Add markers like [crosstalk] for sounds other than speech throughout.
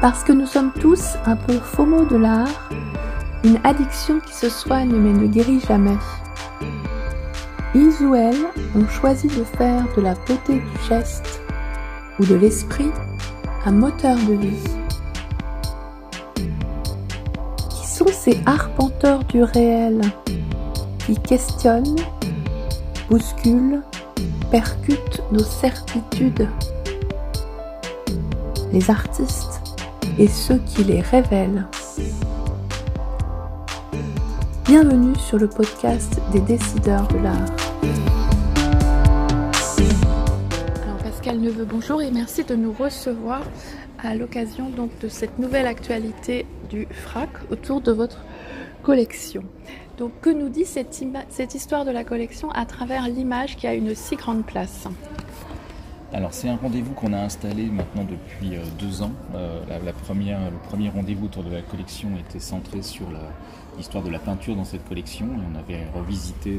Parce que nous sommes tous un peu FOMO de l'art, une addiction qui se soigne mais ne guérit jamais. Ils ou elles ont choisi de faire de la beauté du geste ou de l'esprit un moteur de vie. Qui sont ces arpenteurs du réel qui questionnent, bousculent, percutent nos certitudes? Artistes et ceux qui les révèlent. Bienvenue sur le podcast des décideurs de l'art. Alors Pascal Neveu, bonjour et merci de nous recevoir à l'occasion donc de cette nouvelle actualité du FRAC autour de votre collection. Donc que nous dit cette, cette histoire de la collection à travers l'image qui a une si grande place? Alors c'est un rendez-vous qu'on a installé maintenant depuis euh, deux ans. Euh, le premier rendez-vous autour de la collection était centré sur l'histoire de la peinture dans cette collection et on avait revisité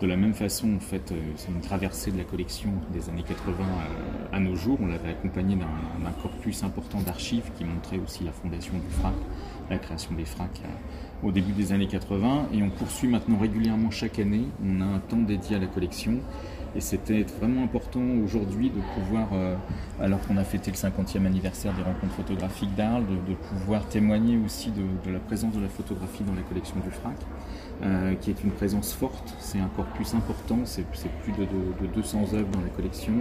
de, la même façon en fait euh, c'est une traversée de la collection des années 80 à, nos jours. On l'avait accompagné d'un corpus important d'archives qui montrait aussi la fondation du FRAC, la création des FRAC au début des années 80 et on poursuit maintenant régulièrement chaque année. On a un temps dédié à la collection et c'était vraiment important aujourd'hui de pouvoir, euh, alors qu'on a fêté le 50e anniversaire des rencontres photographiques d'Arles, de, pouvoir témoigner aussi de, la présence de la photographie dans la collection du FRAC, euh, qui est une présence forte. C'est un corpus important, c'est plus de, 200 œuvres dans la collection,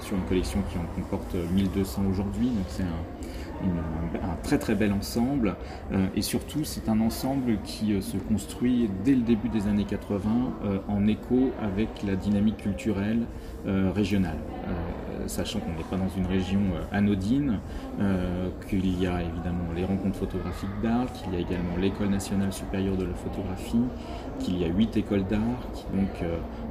sur une collection qui en comporte 1200 aujourd'hui. Donc c'est un, un très très bel ensemble euh, et surtout c'est un ensemble qui se construit dès le début des années 80 en écho avec la dynamique culturelle euh, régionale. Euh, sachant qu'on n'est pas dans une région euh, anodine, qu'il y a évidemment les rencontres photographiques d'art, qu'il y a également l'école nationale supérieure de la photographie, qu'il y a huit écoles d'art qui donc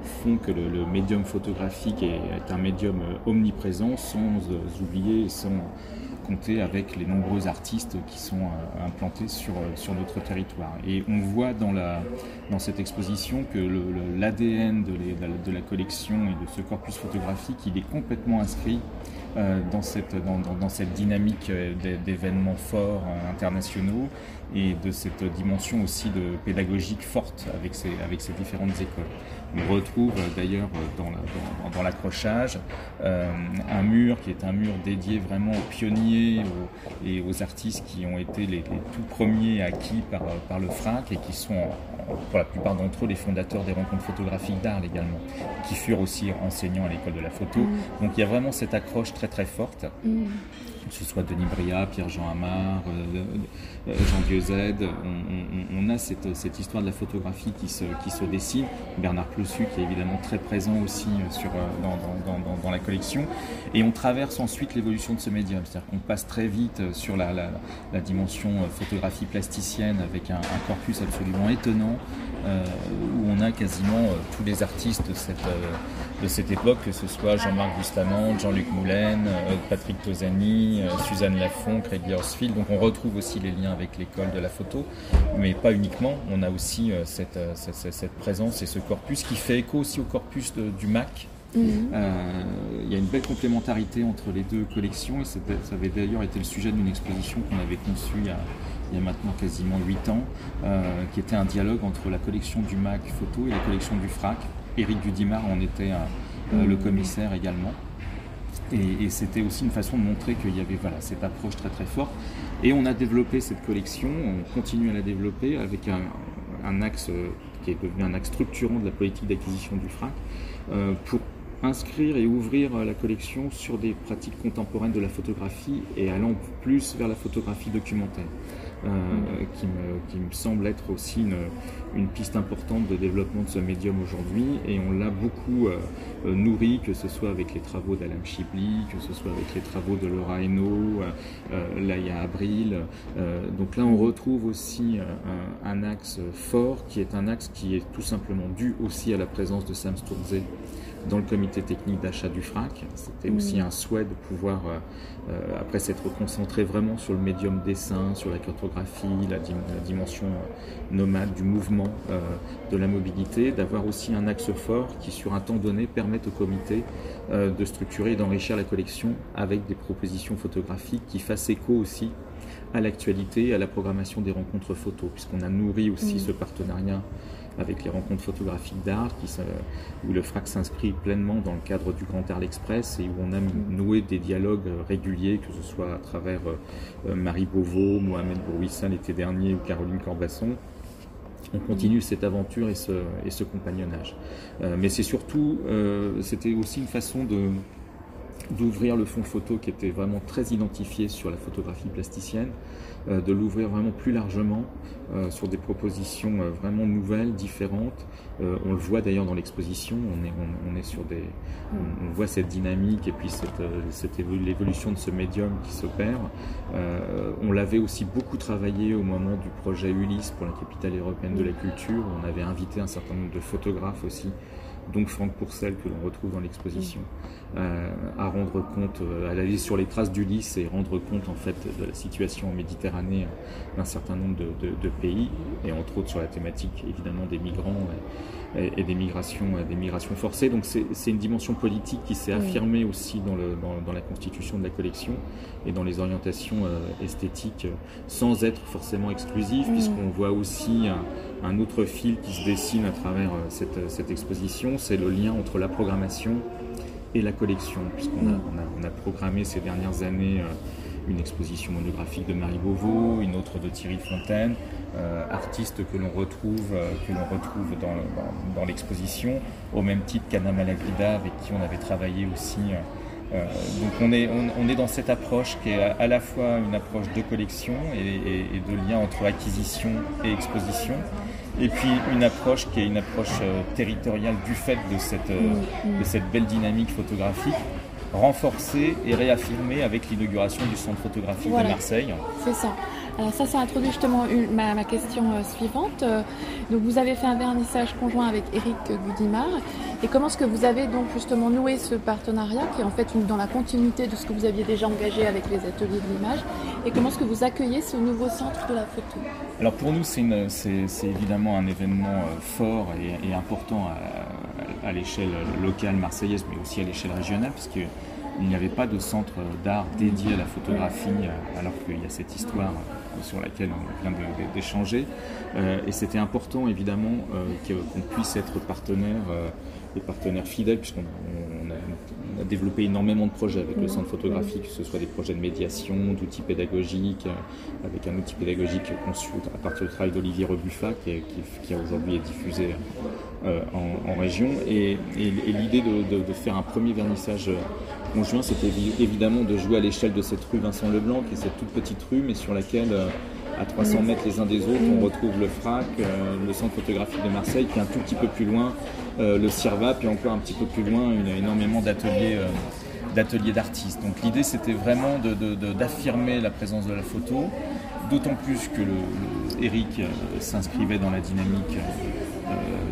font que le, médium photographique est, un médium omniprésent sans oublier, sans compter avec les nombreux artistes qui sont euh, implantés sur, euh, sur notre territoire. Et on voit dans, la, dans cette exposition que l'ADN de, la collection et de ce corpus photographique, il est complètement inscrit euh, dans, cette, dans, dans, cette dynamique d'événements forts internationaux et de cette dimension aussi de pédagogique forte avec ces, avec ces différentes écoles. On retrouve d'ailleurs dans l'accrochage un mur qui est un mur dédié vraiment aux pionniers et aux artistes qui ont été les, tout premiers acquis par, par le FRAC et qui sont pour la plupart d'entre eux les fondateurs des rencontres photographiques d'art également, qui furent aussi enseignants à l'école de la photo. Mm. Donc il y a vraiment cette accroche très très forte. Mm. Que ce soit Denis Bria, Pierre-Jean Amar, euh, euh, Jean Dieuzède, on, a cette, histoire de la photographie qui se, dessine. Bernard Plossu qui est évidemment très présent aussi euh, sur, dans, la collection. Et on traverse ensuite l'évolution de ce médium, c'est-à-dire qu'on passe très vite sur la, dimension photographie plasticienne avec un, corpus absolument étonnant euh, où on a quasiment euh, tous les artistes de cette, euh, de cette époque, que ce soit Jean-Marc Bustamante, Jean-Luc Moulin, Patrick Tosani, Suzanne Lafont, Craig Horsfield. Donc on retrouve aussi les liens avec l'école de la photo, mais pas uniquement. On a aussi cette, cette, cette, présence et ce corpus qui fait écho aussi au corpus du MAC. Mhm. il y a une belle complémentarité entre les deux collections et ça avait d'ailleurs été le sujet d'une exposition qu'on avait conçue il y a, il y a maintenant quasiment 8 ans, euh, qui était un dialogue entre la collection du MAC photo et la collection du FRAC. Éric Dudimar en était euh, le commissaire également. Et, c'était aussi une façon de montrer qu'il y avait voilà, cette approche très très forte. Et on a développé cette collection, on continue à la développer avec un, axe euh, qui est devenu un axe structurant de la politique d'acquisition du FRAC, pour inscrire et ouvrir la collection sur des pratiques contemporaines de la photographie et allant plus vers la photographie documentaire. Euh, qui, me, qui, me, semble être aussi une, une, piste importante de développement de ce médium aujourd'hui. Et on l'a beaucoup euh, euh, nourri, que ce soit avec les travaux d'Alan Shipley, que ce soit avec les travaux de Laura Hainaut, là il y Abril. donc là on retrouve aussi un, un, axe fort qui est un axe qui est tout simplement dû aussi à la présence de Sam Sturze dans le comité technique d'achat du FRAC. C'était aussi un souhait de pouvoir, après s'être concentré vraiment sur le médium dessin, sur la cartographie, la, dimension nomade du mouvement, de la mobilité, d'avoir aussi un axe fort qui sur un temps donné permette au comité de structurer et d'enrichir la collection avec des propositions photographiques qui fassent écho aussi à l'actualité, à la programmation des rencontres photos, puisqu'on a nourri aussi ce partenariat avec les rencontres photographiques d'art, où le FRAC s'inscrit pleinement dans le cadre du Grand Arles Express et où on a noué des dialogues réguliers, que ce soit à travers euh, Marie Beauvau, Mohamed Bourouissa l'été dernier ou Caroline Corbasson. On continue cette aventure et ce, compagnonnage. Euh, mais c'est surtout, euh, c'était aussi une façon de, d'ouvrir le fond photo qui était vraiment très identifié sur la photographie plasticienne, euh, de l'ouvrir vraiment plus largement euh, sur des propositions euh, vraiment nouvelles, différentes. on le voit d'ailleurs dans l'exposition, on est, on, est sur des, on, voit cette dynamique et puis cette, cette l'évolution de ce médium qui s'opère. on l'avait aussi beaucoup travaillé au moment du projet Ulysse pour la capitale européenne de la culture. On avait invité un certain nombre de photographes aussi donc Franck Pourcel que l'on retrouve dans l'exposition, euh, à rendre compte, euh, à aller sur les traces d'Ulysse et rendre compte en fait de la situation en Méditerranée euh, d'un certain nombre de, pays, et entre autres sur la thématique évidemment des migrants et, des, migrations, des migrations forcées. Donc c'est une dimension politique qui s'est affirmée aussi dans, le, dans, la constitution de la collection et dans les orientations esthétiques, sans être forcément exclusive, puisqu'on voit aussi un autre fil qui se dessine à travers euh, cette, cette exposition, c'est le lien entre la programmation et la collection, puisqu'on a, programmé ces dernières années euh, une exposition monographique de Marie Beauvau, une autre de Thierry Fontaine, euh, artistes que l'on retrouve, dans, l'exposition, au même titre qu'Anna Malagrida, avec qui on avait travaillé aussi. Donc on est, on, est dans cette approche qui est à la fois une approche de collection et, et de lien entre acquisition et exposition, et puis une approche qui est une approche euh, territoriale du fait de cette, euh, de cette belle dynamique photographique renforcée et réaffirmée avec l'inauguration du centre photographique de Marseille. C'est ça. Alors ça, ça introduit justement ma, question euh, suivante. Donc vous avez fait un vernissage conjoint avec Eric Gudimar. Et comment est-ce que vous avez donc justement noué ce partenariat qui est en fait dans la continuité de ce que vous aviez déjà engagé avec les ateliers de l'image? Et comment est-ce que vous accueillez ce nouveau centre de la photo? Alors pour nous, c'est évidemment un événement euh, fort et, important à, l'échelle locale marseillaise, mais aussi à l'échelle régionale, parce il n'y avait pas de centre d'art dédié à la photographie, euh, alors qu'il y a cette histoire euh, sur laquelle on vient d'échanger. Euh, et c'était important, évidemment, qu'on puisse être partenaire et partenaire fidèle, puisqu'on développé énormément de projets avec le centre photographique, que ce soit des projets de médiation, d'outils pédagogiques, avec un outil pédagogique conçu à partir du travail d'Olivier Rebuffa, qui, qui, aujourd'hui est diffusé en, région. Et, l'idée de, faire un premier vernissage conjoint, c'était évidemment de jouer à l'échelle de cette rue Vincent Leblanc, qui est cette toute petite rue, mais sur laquelle, euh, à 300 mètres les uns des autres, on retrouve le FRAC, euh, le centre photographique de Marseille, puis un tout petit peu plus loin, euh, le CIRVA, puis encore un petit peu plus loin, il y a énormément d'ateliers d'ateliers d'artistes. Donc l'idée c'était vraiment d'affirmer la présence de la photo, d'autant plus que Eric s'inscrivait dans la dynamique euh,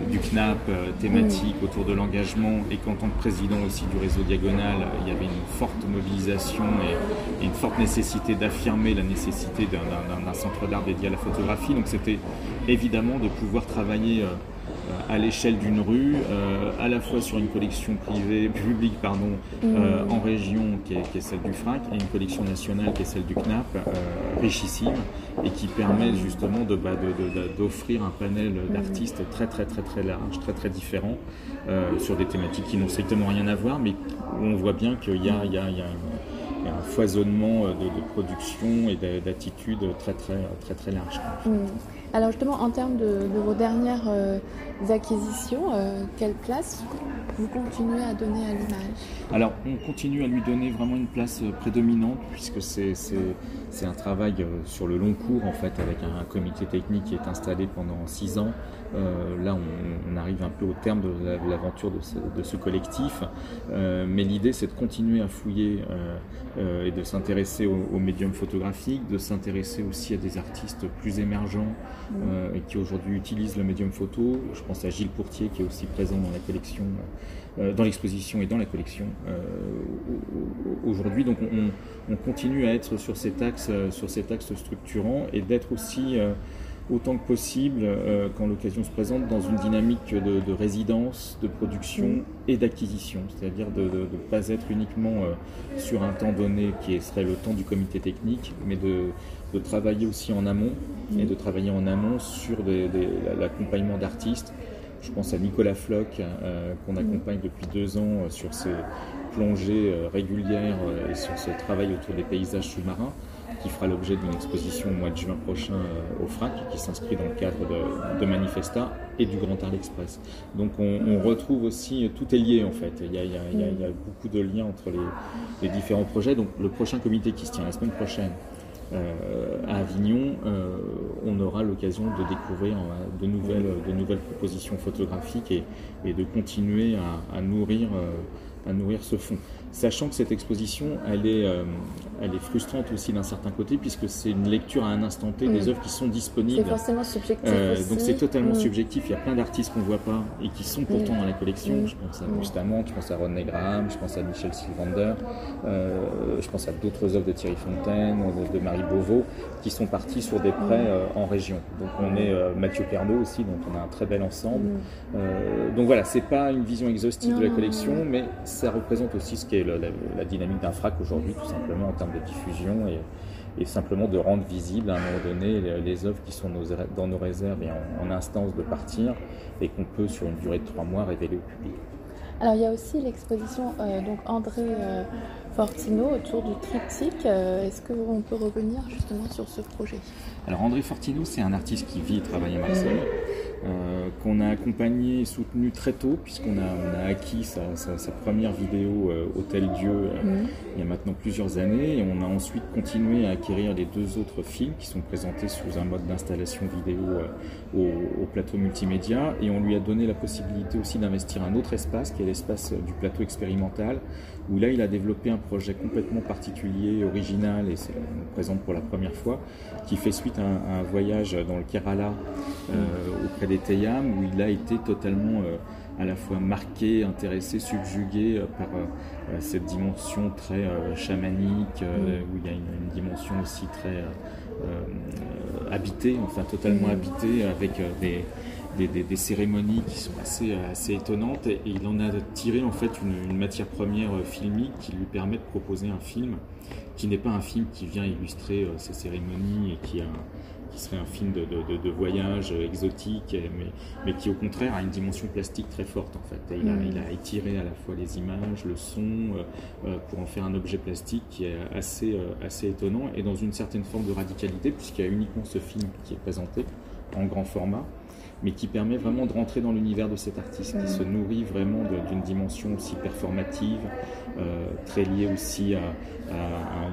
du CNAP euh, thématique autour de l'engagement et qu'en tant que président aussi du réseau Diagonal, il y avait une forte mobilisation et, une forte nécessité d'affirmer la nécessité d'un centre d'art dédié à la photographie. Donc c'était évidemment de pouvoir travailler euh, à l'échelle d'une rue, euh, à la fois sur une collection privée, [laughs] publique pardon, euh, mmh. en région qui est, celle du FRAC, et une collection nationale qui est celle du CNAP, euh, richissime, et qui permet justement bah, d'offrir un panel mmh. d'artistes très très très très large, très très différent, sur des thématiques qui n'ont strictement rien à voir, mais où on voit bien qu'il y a, il y a, un foisonnement de, production et d'attitudes très très très très large. Mmh. Alors justement, en termes de, vos dernières euh, acquisitions, euh, quelle place vous continuez à donner à l'image? Alors, on continue à lui donner vraiment une place euh, prédominante, puisque c'est un travail sur le long cours, en fait, avec un, comité technique qui est installé pendant six ans, là, on, arrive un peu au terme de l'aventure de, ce collectif, mais l'idée c'est de continuer à fouiller et de s'intéresser aux, médiums photographiques, de s'intéresser aussi à des artistes plus émergents et qui aujourd'hui utilisent le médium photo. Je pense à Gilles Pourtier qui est aussi présent dans la collection euh, dans l'exposition et dans la collection euh, aujourd'hui. Donc on, continue à être sur cet axe, euh, sur cet axe structurant et d'être aussi autant que possible, quand l'occasion se présente, dans une dynamique de, résidence, de production et d'acquisition. C'est-à-dire de ne pas être uniquement sur un temps donné qui serait le temps du comité technique, mais de, travailler aussi en amont et de travailler en amont sur l'accompagnement d'artistes. Je pense à Nicolas Floch, euh, qu'on accompagne depuis deux ans euh, sur ses plongées euh, régulières et sur ce travail autour des paysages sous-marins, qui fera l'objet d'une exposition au mois de juin prochain au FRAC, qui s'inscrit dans le cadre de, Manifesta et du Grand Arles Express. Donc on, retrouve aussi, tout est lié en fait, il y a, beaucoup de liens entre les, différents projets. Donc le prochain comité qui se tient la semaine prochaine, euh, à Avignon, euh, on aura l'occasion de découvrir euh, de nouvelles, propositions photographiques et, de continuer à, nourrir, à nourrir ce fond sachant que cette exposition, elle est, euh, elle est frustrante aussi d'un certain côté, puisque c'est une lecture à un instant T des mm. œuvres qui sont disponibles. C'est forcément subjectif. Euh, donc c'est totalement mm. subjectif. Il y a plein d'artistes qu'on ne voit pas et qui sont pourtant mm. dans la collection. Je pense à Bustamante, je pense à René Graham, je pense à Michel Sylvander, euh, je pense à d'autres œuvres de Thierry Fontaine, de, Marie Beauvau, qui sont partis sur des prêts en région. Donc on est Mathieu Pernaud aussi, dont on a un très bel ensemble. donc voilà, c'est pas une vision exhaustive de la collection, mais ça représente aussi ce qui est la, dynamique d'un frac aujourd'hui, tout simplement en termes de diffusion et, simplement de rendre visible à un moment donné les, œuvres qui sont dans nos réserves et en, instance de partir et qu'on peut sur une durée de trois mois révéler au public. Alors il y a aussi l'exposition euh, donc André euh, Fortino autour du triptyque. Euh, est-ce qu'on peut revenir justement sur ce projet? Alors André Fortino, c'est un artiste qui vit et travaille à Marseille. Euh, qu'on a accompagné et soutenu très tôt, puisqu'on a, on a acquis sa, première vidéo euh, Hôtel Dieu euh, mhm. il y a maintenant plusieurs années, et on a ensuite continué à acquérir les deux autres films qui sont présentés sous un mode d'installation vidéo au, plateau multimédia, et on lui a donné la possibilité aussi d'investir un autre espace, qui est l'espace du plateau expérimental, où là il a développé un projet complètement particulier, original, et c'est présente pour la première fois, qui fait suite à un, voyage dans le Kerala auprès des Teyam, où il a été totalement euh, à la fois marqué, intéressé, subjugué euh, par euh, cette dimension très chamanique, où il y a une, dimension aussi très habitée, enfin totalement habitée, avec des, des, cérémonies qui sont assez, assez étonnantes. Et, il en a tiré en fait une, une, matière première filmique qui lui permet de proposer un film qui n'est pas un film qui vient illustrer ces cérémonies et qui a qui serait un film de, de, voyage exotique, mais, mais, qui au contraire a une dimension plastique très forte en fait. il, a, mm. il, a, étiré à la fois les images, le son, euh, euh, pour en faire un objet plastique qui est assez, euh, assez étonnant et dans une certaine forme de radicalité, puisqu'il y a uniquement ce film qui est présenté en grand format mais qui permet vraiment de rentrer dans l'univers de cet artiste, qui se nourrit vraiment d'une dimension aussi performative, euh, très liée aussi à,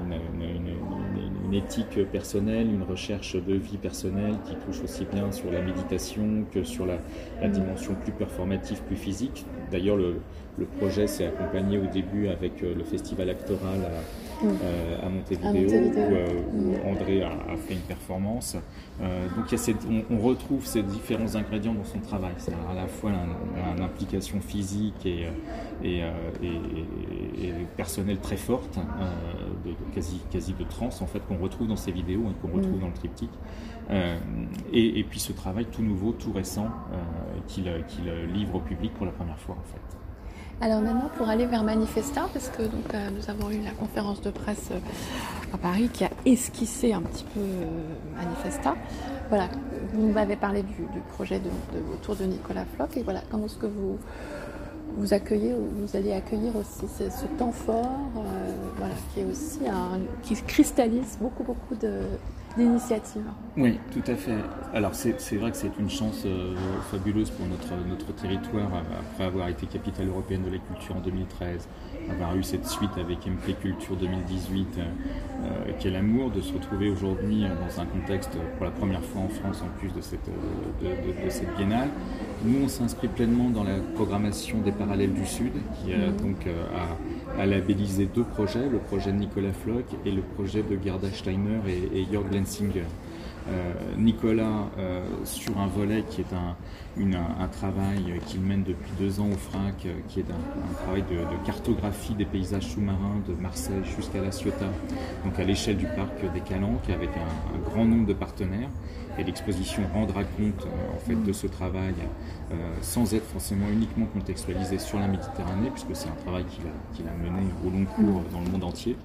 une, éthique personnelle, une recherche de vie personnelle qui touche aussi bien sur la méditation que sur la, dimension plus performative, plus physique. D'ailleurs, le, le projet s'est accompagné au début avec euh, le festival actoral à, mm. euh, à Montevideo, Où, mm. André a, fait une performance. Euh, donc il y a on, retrouve ces différents ingrédients dans son travail. C'est à la fois une implication physique et, et, et, personnelle très forte, de, quasi, quasi de trance en fait qu'on retrouve dans ses vidéos et qu'on retrouve mm. dans le triptyque. et, puis ce travail tout nouveau, tout récent qu'il livre au public pour la première fois en fait. Alors maintenant, pour aller vers Manifesta, parce que donc, euh, nous avons eu la conférence de presse euh, à Paris qui a esquissé un petit peu euh, Manifesta. Voilà, vous m'avez parlé du, projet de, autour de Nicolas Floch, et voilà, comment est-ce que vous, vous accueillez, vous allez accueillir aussi ce, temps fort voilà, qui est aussi un, qui cristallise beaucoup, beaucoup de, Oui, tout à fait. Alors c'est vrai que c'est une chance euh, fabuleuse pour notre, notre territoire, après avoir été capitale européenne de la culture en 2013, avoir eu cette suite avec MP Culture 2018, euh, quel amour de se retrouver aujourd'hui dans un contexte pour la première fois en France en plus de cette, de, cette biennale. Nous, on s'inscrit pleinement dans la programmation des Parallèles du Sud, qui a mmh. donc a, labellisé deux projets, le projet de Nicolas Floch et le projet de Gerda Steiner et, et Jörg Euh, Nicolas euh, sur un volet qui est un, travail qu'il mène depuis deux ans au FRAC, euh, qui est un, travail de, cartographie des paysages sous-marins de Marseille jusqu'à La Ciotat, donc à l'échelle du parc des Calanques, avec un, grand nombre de partenaires. Et l'exposition rendra compte en fait de ce travail sans être forcément uniquement contextualisé sur la Méditerranée, puisque c'est un travail qu'il a, mené au long cours dans le monde entier.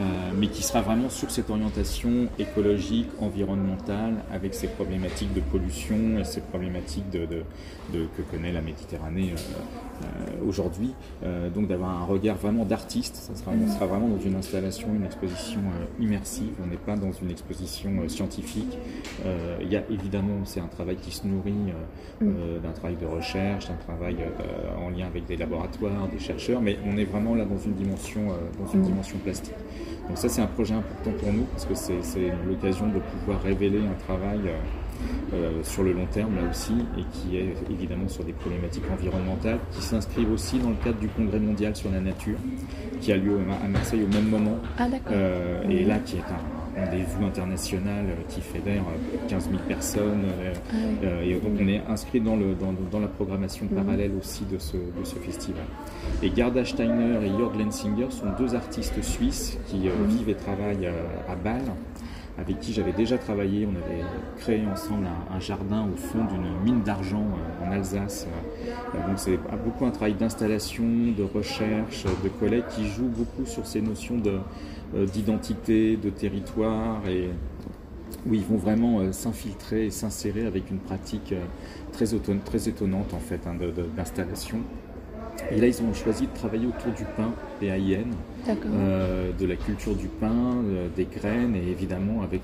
Euh, mais qui sera vraiment sur cette orientation écologique, environnementale, avec ces problématiques de pollution et ces problématiques de, que connaît la Méditerranée euh, euh, aujourd'hui. donc d'avoir un regard vraiment d'artiste, ça sera, on sera vraiment dans une installation, une exposition immersive, on n'est pas dans une exposition scientifique. Il y a évidemment, c'est un travail qui se nourrit d'un travail de recherche, d'un travail en lien avec des laboratoires, des chercheurs, mais on est vraiment là dans une dimension, dans une dimension plastique. Donc ça c'est un projet important pour nous parce que c'est l'occasion de pouvoir révéler un travail euh, euh, sur le long terme là aussi et qui est évidemment sur des problématiques environnementales qui s'inscrivent aussi dans le cadre du congrès mondial sur la nature qui a lieu à Marseille au même moment. Ah, euh, et là qui est un rendez-vous international qui fédère 15 000 personnes ah et donc on est inscrit dans, le, dans, la programmation mhm. parallèle aussi de ce, de ce festival. Et Gerda Steiner et Jörg Lensinger sont deux artistes suisses qui euh, vivent et travaillent euh, à Bâle, avec qui j'avais déjà travaillé. On avait créé ensemble un, jardin au fond d'une mine d'argent euh, en Alsace. donc c'est beaucoup un travail d'installation, de recherche, de collègues qui jouent beaucoup sur ces notions d'identité, de, territoire et où ils vont vraiment s'infiltrer et s'insérer avec une pratique très, étonnante en fait hein, d'installation. Et là, ils ont choisi de travailler autour du pain, PAIN, euh, de la culture du pain, euh, des graines, et évidemment avec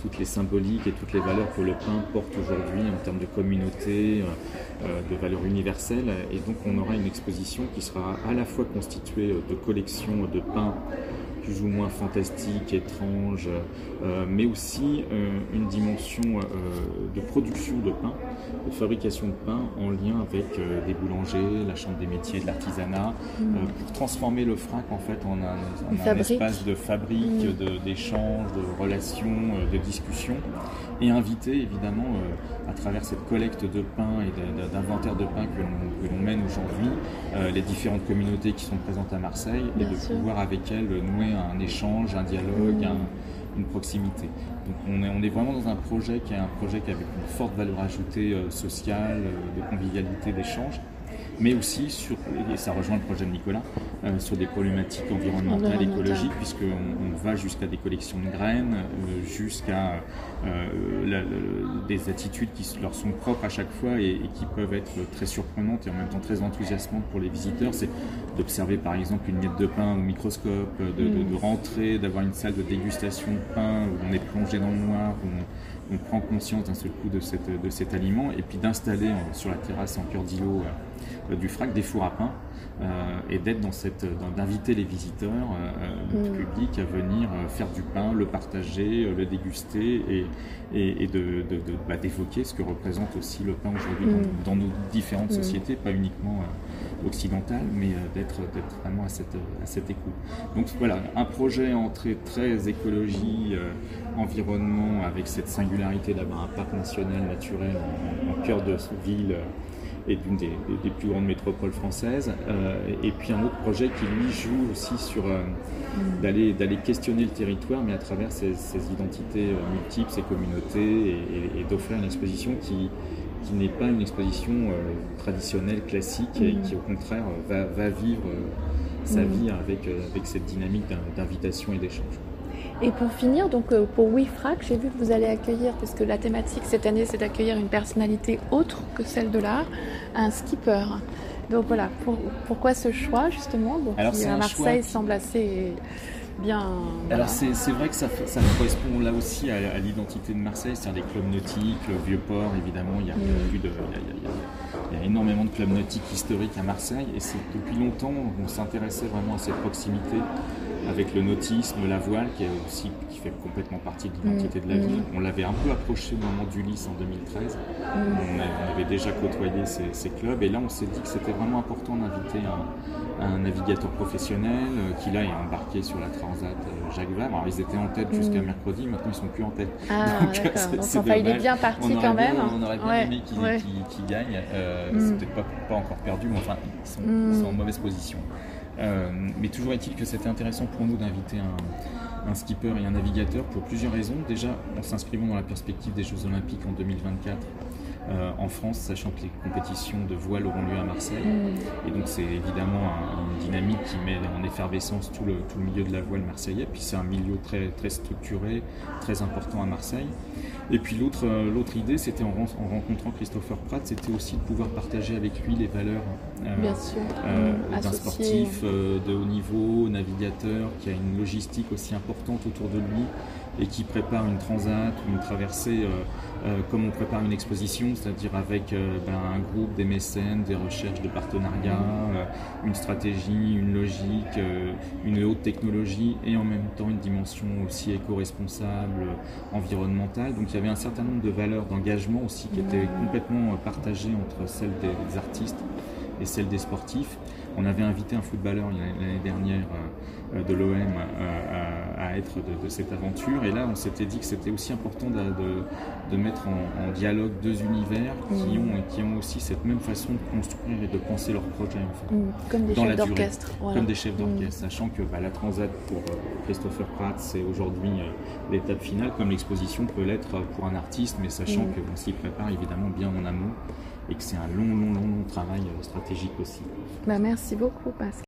toutes les symboliques et toutes les valeurs que le pain porte aujourd'hui en termes de communauté, euh, de valeurs universelles. Et donc, on aura une exposition qui sera à la fois constituée de collections de pain plus ou moins fantastique, étrange, euh, mais aussi euh, une dimension euh, de production de pain, de fabrication de pain en lien avec des boulangers, la chambre des métiers, de l'artisanat, mm. pour transformer le frac en fait en un, espace de fabrique, mm. d'échange, de, relations, de discussion, et inviter évidemment à travers cette collecte de pain et d'inventaire de pain que l'on mène aujourd'hui, les différentes communautés qui sont présentes à Marseille, et de pouvoir avec elles nouer un échange, un dialogue, une proximité. Donc on est, on est vraiment dans un projet qui est un projet qui a une forte valeur ajoutée euh, sociale, euh, de convivialité, d'échange mais aussi sur, et ça rejoint le projet de Nicolas, euh, sur des problématiques environnementales, écologiques, puisqu'on on va jusqu'à des collections de graines, euh, jusqu'à euh, des attitudes qui leur sont propres à chaque fois et, qui peuvent être très surprenantes et en même temps très enthousiasmantes pour les visiteurs. C'est d'observer par exemple une miette de pain au microscope, de, de, rentrer, d'avoir une salle de dégustation de pain où on est plongé dans le noir, où on, on prend conscience d'un seul coup de, cette, de cet aliment, et puis d'installer sur la terrasse en cœur d'îlot euh, du FRAC des fours à pain euh, et d'être dans cette, d'inviter les visiteurs, euh, le mm. public à venir faire du pain, le partager, le déguster et, et, de, bah, d'évoquer ce que représente aussi le pain aujourd'hui dans, mm. nos différentes mm. sociétés, pas uniquement occidentales, mais d'être, d'être vraiment à cette, à cette écoute. Donc voilà, un projet entré très écologie, environnement, avec cette singularité d'avoir un parc national naturel en, en cœur de ville et d'une des, plus grandes métropoles françaises. Euh, et puis un autre projet qui lui joue aussi sur euh, mm. d'aller d'aller questionner le territoire, mais à travers ses, identités euh, multiples, ses communautés, et, d'offrir une exposition qui qui n'est pas une exposition traditionnelle, classique, et mm. qui au contraire va, va vivre sa mm. vie avec, avec cette dynamique d'invitation et d'échange. Et pour finir, donc euh, pour WeFrac, j'ai vu que vous allez accueillir, puisque la thématique cette année c'est d'accueillir une personnalité autre que celle de l'art, un skipper. Donc voilà, pourquoi ce choix justement Alors, à Marseille semble assez Alors c'est vrai que ça, correspond là aussi à, l'identité de Marseille, c'est-à-dire des clubs nautiques, le Vieux-Port évidemment, il y a, mm. de, il y a, énormément de clubs nautiques historiques à Marseille et c'est depuis longtemps on s'intéressait vraiment à cette proximité avec le nautisme, la voile qui, est aussi, qui fait complètement partie de l'identité de la mm. ville. On l'avait un peu approché au moment d'Ulysse en 2013. Mm. On, avait déjà côtoyé ces, clubs et là on s'est dit que c'était vraiment important d'inviter un, navigateur professionnel euh, qui là est embarqué sur la Transat euh, Jacques Vabre. Alors ils étaient en tête jusqu'à mm. mercredi, maintenant ils sont plus en tête. Ah, [laughs] Donc, il est bien parti quand même. on aurait bien aimé qu'il gagne. Euh, c'est peut-être pas, encore perdu, mais enfin ils sont en mauvaise position. Euh, mais toujours est-il que c'était intéressant pour nous d'inviter un, skipper et un navigateur pour plusieurs raisons. Déjà, en s'inscrivant dans la perspective des Jeux Olympiques en 2024, euh, en France, sachant que les compétitions de voile auront lieu à Marseille. Mm. Et donc c'est évidemment une dynamique qui met en effervescence tout le, tout le milieu de la voile marseillais. Puis c'est un milieu très, très structuré, très important à Marseille. Et puis l'autre, euh, l'autre idée, c'était en, rencontrant Christopher Pratt, c'était aussi de pouvoir partager avec lui les valeurs euh, mm, d'un sportif de haut niveau, navigateur, qui a une logistique aussi importante autour de lui et qui prépare une transat ou une traversée euh, euh, comme on prépare une exposition, c'est-à-dire avec euh, ben, un groupe, des mécènes, des recherches de partenariat, une stratégie, une logique, une haute technologie et en même temps une dimension aussi éco-responsable, environnementale. Donc il y avait un certain nombre de valeurs d'engagement aussi qui étaient complètement partagées entre celles des artistes et celles des sportifs. On avait invité un footballeur l'année dernière euh, de l'OM euh, à, être de, cette aventure. Et là, on s'était dit que c'était aussi important de, mettre en, dialogue deux univers qui, ont, qui ont aussi cette même façon de construire et de penser leur projet. Mm. Comme des chefs d'orchestre. Comme des chefs d'orchestre, sachant que bah, la Transat pour euh, Christopher Pratt, c'est aujourd'hui l'étape finale, comme l'exposition peut l'être pour un artiste, mais sachant mm. qu'on s'y prépare évidemment bien en amont et que c'est un long, long, long, long travail stratégique aussi. Bah, merci beaucoup, Pascal.